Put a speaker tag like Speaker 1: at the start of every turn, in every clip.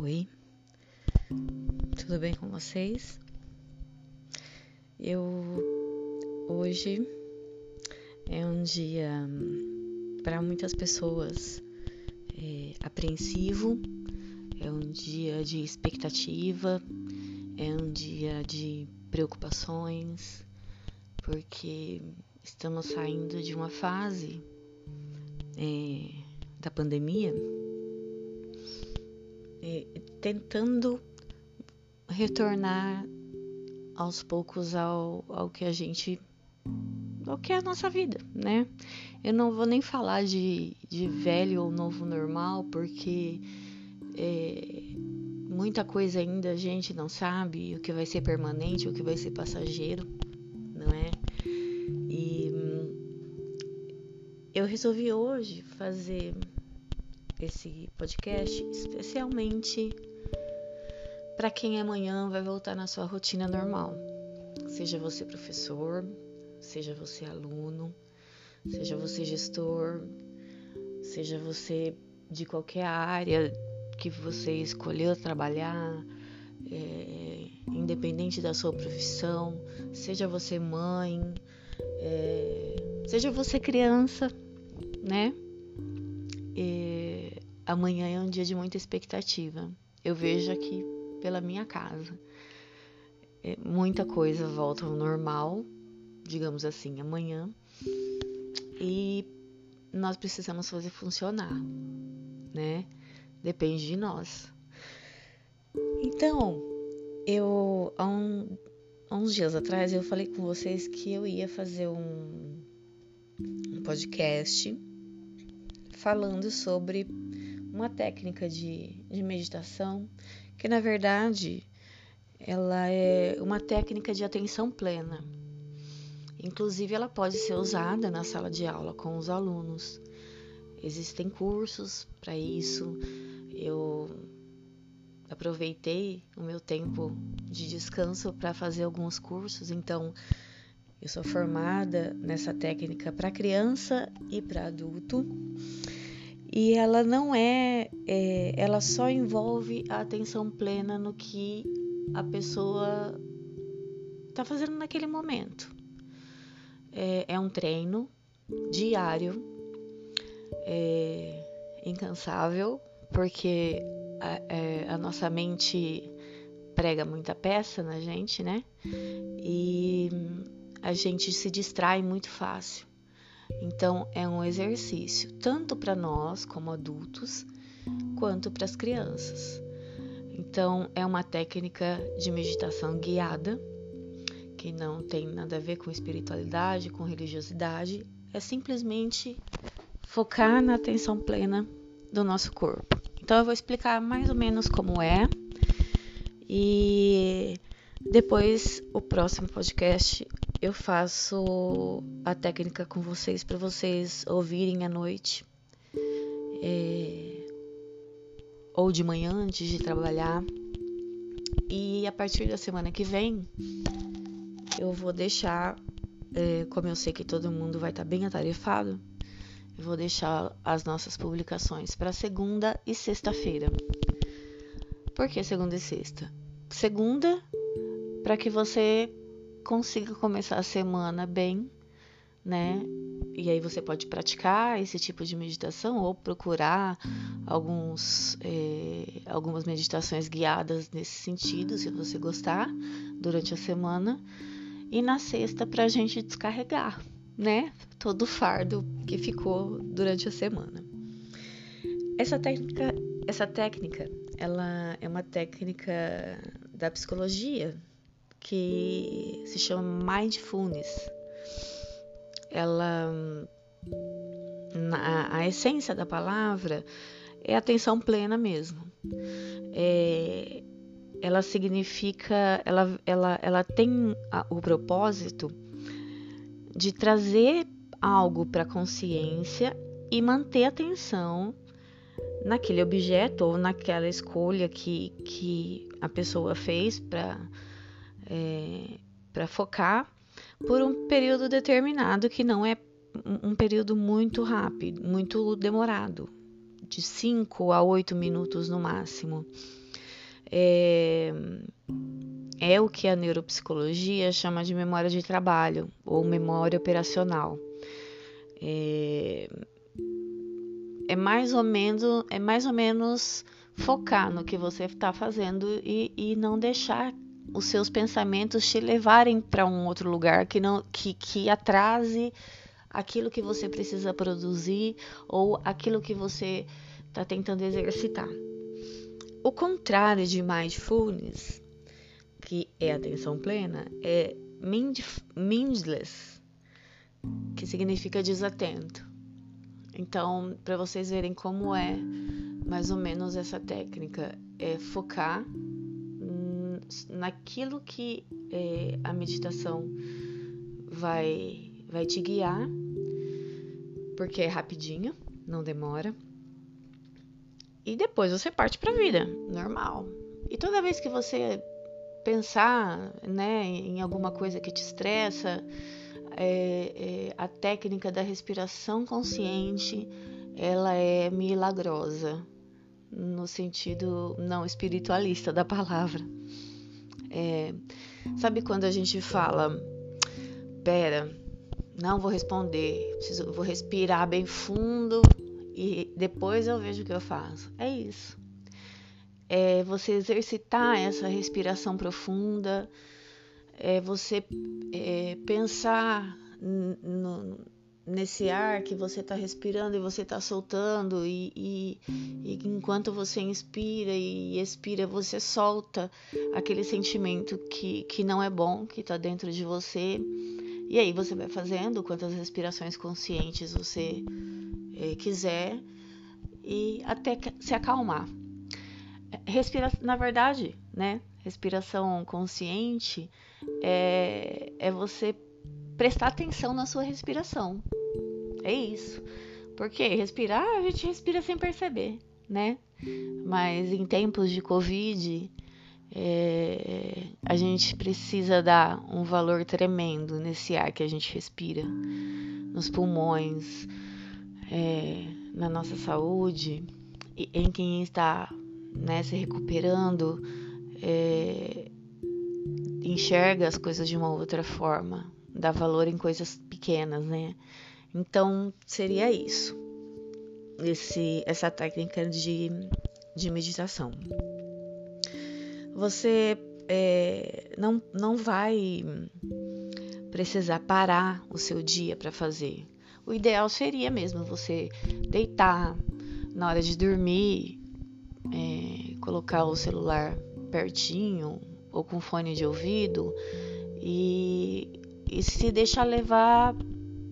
Speaker 1: Oi, tudo bem com vocês? Eu hoje é um dia para muitas pessoas é, apreensivo, é um dia de expectativa, é um dia de preocupações, porque estamos saindo de uma fase é, da pandemia, é, tentando retornar aos poucos ao, ao que a gente. ao que é a nossa vida, né? Eu não vou nem falar de, de velho ou novo normal, porque é, muita coisa ainda a gente não sabe o que vai ser permanente, o que vai ser passageiro, resolvi hoje fazer esse podcast especialmente para quem amanhã vai voltar na sua rotina normal. Seja você professor, seja você aluno, seja você gestor, seja você de qualquer área que você escolheu trabalhar, é, independente da sua profissão, seja você mãe, é, seja você criança, né? E amanhã é um dia de muita expectativa. Eu vejo aqui pela minha casa. É, muita coisa volta ao normal, digamos assim, amanhã. E nós precisamos fazer funcionar, né? Depende de nós. Então, eu há, um, uns dias atrás eu falei com vocês que eu ia fazer um, um podcast falando sobre uma técnica de, de meditação que na verdade ela é uma técnica de atenção plena. Inclusive, ela pode ser usada na sala de aula com os alunos. Existem cursos para isso. Eu aproveitei o meu tempo de descanso para fazer alguns cursos, então eu sou formada nessa técnica para criança e para adulto. E ela não é, é, ela só envolve a atenção plena no que a pessoa está fazendo naquele momento. É, é um treino diário, é, incansável, porque a, é, a nossa mente prega muita peça na gente, né? E a gente se distrai muito fácil. Então, é um exercício tanto para nós, como adultos, quanto para as crianças. Então, é uma técnica de meditação guiada, que não tem nada a ver com espiritualidade, com religiosidade, é simplesmente focar na atenção plena do nosso corpo. Então, eu vou explicar mais ou menos como é, e depois, o próximo podcast, eu faço a técnica com vocês para vocês ouvirem à noite é, ou de manhã antes de trabalhar. E a partir da semana que vem, eu vou deixar, é, como eu sei que todo mundo vai estar tá bem atarefado, eu vou deixar as nossas publicações para segunda e sexta-feira. Por que segunda e sexta? Segunda, para que você consiga começar a semana bem, né? E aí você pode praticar esse tipo de meditação ou procurar alguns, é, algumas meditações guiadas nesse sentido, se você gostar, durante a semana. E na sexta, para a gente descarregar, né? Todo o fardo que ficou durante a semana. Essa técnica, essa técnica, ela é uma técnica da psicologia, que se chama Mindfulness. Ela, na, a essência da palavra é atenção plena mesmo. É, ela significa, ela, ela, ela tem a, o propósito de trazer algo para a consciência e manter atenção naquele objeto ou naquela escolha que, que a pessoa fez para é, para focar por um período determinado que não é um período muito rápido, muito demorado, de 5 a 8 minutos no máximo. É, é o que a neuropsicologia chama de memória de trabalho ou memória operacional. É, é mais ou menos é mais ou menos focar no que você está fazendo e, e não deixar os seus pensamentos te levarem para um outro lugar que não que, que atrase aquilo que você precisa produzir ou aquilo que você está tentando exercitar. O contrário de mindfulness, que é atenção plena, é mindless, que significa desatento. Então, para vocês verem como é mais ou menos essa técnica, é focar naquilo que é, a meditação vai, vai te guiar, porque é rapidinho, não demora. E depois você parte para a vida, normal. E toda vez que você pensar né, em alguma coisa que te estressa, é, é, a técnica da respiração consciente ela é milagrosa no sentido não espiritualista da palavra. É, sabe quando a gente fala, pera, não vou responder, preciso, vou respirar bem fundo e depois eu vejo o que eu faço. É isso. É você exercitar essa respiração profunda, é você é, pensar no, nesse ar que você está respirando e você está soltando, e, e, e, enquanto você inspira e expira, você solta aquele sentimento que, que não é bom, que está dentro de você. E aí você vai fazendo quantas respirações conscientes você é, quiser e até se acalmar. Respira, na verdade, né? Respiração consciente é, é você prestar atenção na sua respiração. É isso. Porque respirar, a gente respira sem perceber, né? Mas em tempos de Covid, é, a gente precisa dar um valor tremendo nesse ar que a gente respira, nos pulmões, é, na nossa saúde, em quem está né, se recuperando, é, enxerga as coisas de uma outra forma, dá valor em coisas pequenas, né? Então seria isso, esse, essa técnica de, de meditação. Você é, não, não vai precisar parar o seu dia para fazer. O ideal seria mesmo você deitar na hora de dormir, é, colocar o celular pertinho ou com fone de ouvido e e se deixar levar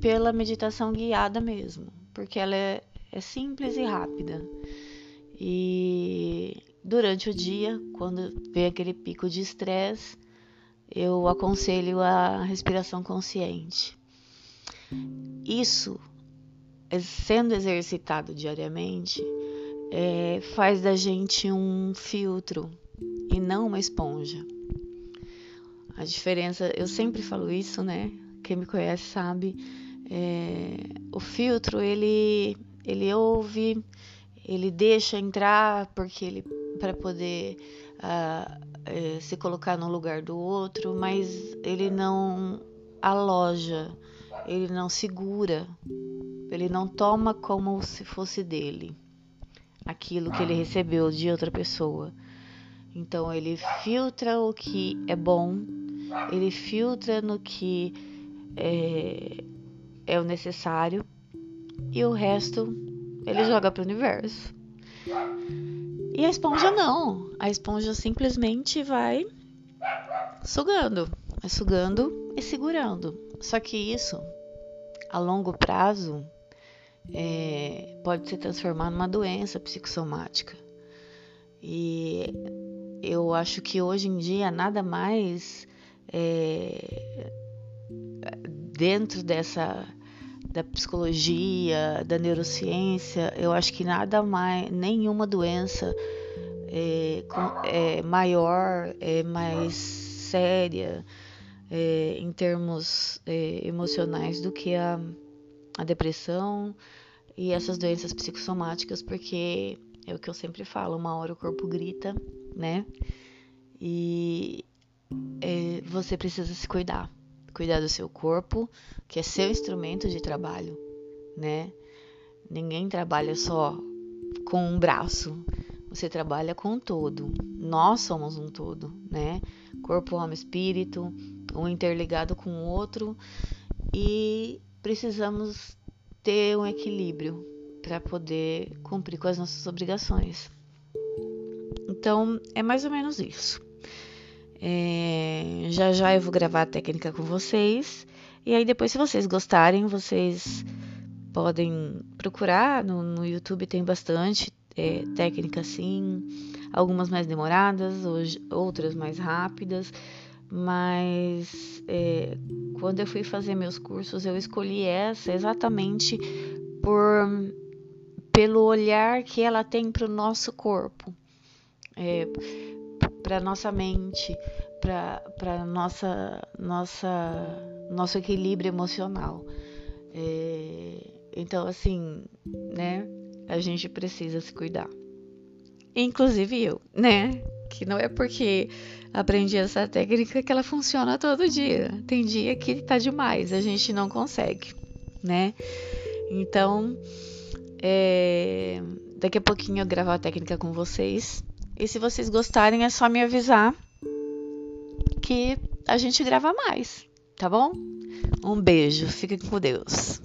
Speaker 1: pela meditação guiada mesmo, porque ela é, é simples e rápida. E durante o dia, quando vem aquele pico de estresse, eu aconselho a respiração consciente. Isso, sendo exercitado diariamente, é, faz da gente um filtro e não uma esponja. A diferença, eu sempre falo isso, né? Quem me conhece sabe. É, o filtro, ele, ele ouve, ele deixa entrar porque ele para poder uh, se colocar no lugar do outro, mas ele não aloja, ele não segura, ele não toma como se fosse dele aquilo que ele recebeu de outra pessoa. Então ele filtra o que é bom ele filtra no que é, é o necessário e o resto ele joga para o universo. E a esponja não, a esponja simplesmente vai sugando, vai sugando e segurando. Só que isso, a longo prazo, é, pode se transformar numa doença psicossomática. E eu acho que hoje em dia nada mais é, dentro dessa da psicologia, da neurociência, eu acho que nada mais, nenhuma doença é, é maior, é mais séria é, em termos é, emocionais do que a, a depressão e essas doenças psicossomáticas, porque é o que eu sempre falo, uma hora o corpo grita, né? E é, você precisa se cuidar. Cuidar do seu corpo, que é seu instrumento de trabalho, né? Ninguém trabalha só com um braço, você trabalha com um todo. Nós somos um todo, né? Corpo, alma, espírito, um interligado com o outro e precisamos ter um equilíbrio para poder cumprir com as nossas obrigações. Então, é mais ou menos isso. É, já já eu vou gravar a técnica com vocês. E aí, depois, se vocês gostarem, vocês podem procurar. No, no YouTube tem bastante é, técnica assim, algumas mais demoradas, hoje, outras mais rápidas. Mas é, quando eu fui fazer meus cursos, eu escolhi essa exatamente por pelo olhar que ela tem para o nosso corpo, é, para nossa mente, para nossa nossa nosso equilíbrio emocional. É, então, assim, né? A gente precisa se cuidar. Inclusive eu, né? Que não é porque aprendi essa técnica que ela funciona todo dia. Tem dia que tá demais, a gente não consegue, né? Então, é, daqui a pouquinho eu gravo a técnica com vocês. E se vocês gostarem, é só me avisar que a gente grava mais, tá bom? Um beijo, fiquem com Deus.